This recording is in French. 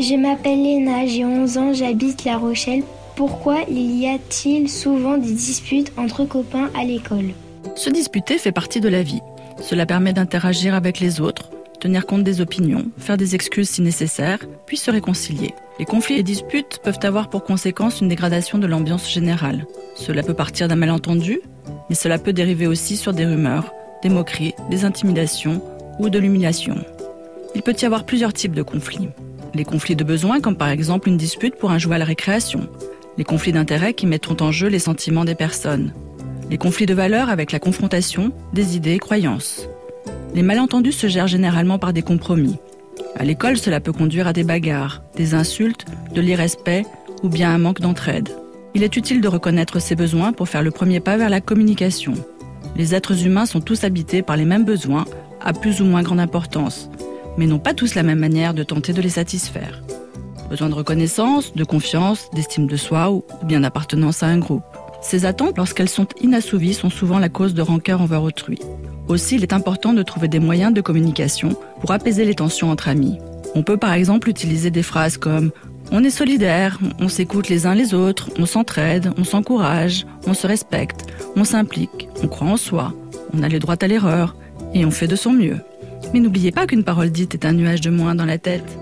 Je m'appelle Léna, j'ai 11 ans, j'habite La Rochelle. Pourquoi il y a-t-il souvent des disputes entre copains à l'école? Se disputer fait partie de la vie. Cela permet d'interagir avec les autres, tenir compte des opinions, faire des excuses si nécessaire, puis se réconcilier. Les conflits et disputes peuvent avoir pour conséquence une dégradation de l'ambiance générale. Cela peut partir d'un malentendu, mais cela peut dériver aussi sur des rumeurs, des moqueries, des intimidations ou de l'humiliation. Il peut y avoir plusieurs types de conflits. Les conflits de besoins, comme par exemple une dispute pour un jouet à la récréation. Les conflits d'intérêts qui mettent en jeu les sentiments des personnes. Les conflits de valeurs avec la confrontation des idées et croyances. Les malentendus se gèrent généralement par des compromis. À l'école, cela peut conduire à des bagarres, des insultes, de l'irrespect ou bien un manque d'entraide. Il est utile de reconnaître ces besoins pour faire le premier pas vers la communication. Les êtres humains sont tous habités par les mêmes besoins, à plus ou moins grande importance, mais n'ont pas tous la même manière de tenter de les satisfaire. Besoin de reconnaissance, de confiance, d'estime de soi ou bien d'appartenance à un groupe. Ces attentes, lorsqu'elles sont inassouvies, sont souvent la cause de rancœur envers autrui. Aussi, il est important de trouver des moyens de communication pour apaiser les tensions entre amis. On peut par exemple utiliser des phrases comme on est solidaire, on s'écoute les uns les autres, on s'entraide, on s'encourage, on se respecte, on s'implique, on croit en soi, on a le droit à l'erreur et on fait de son mieux. Mais n'oubliez pas qu'une parole dite est un nuage de moins dans la tête.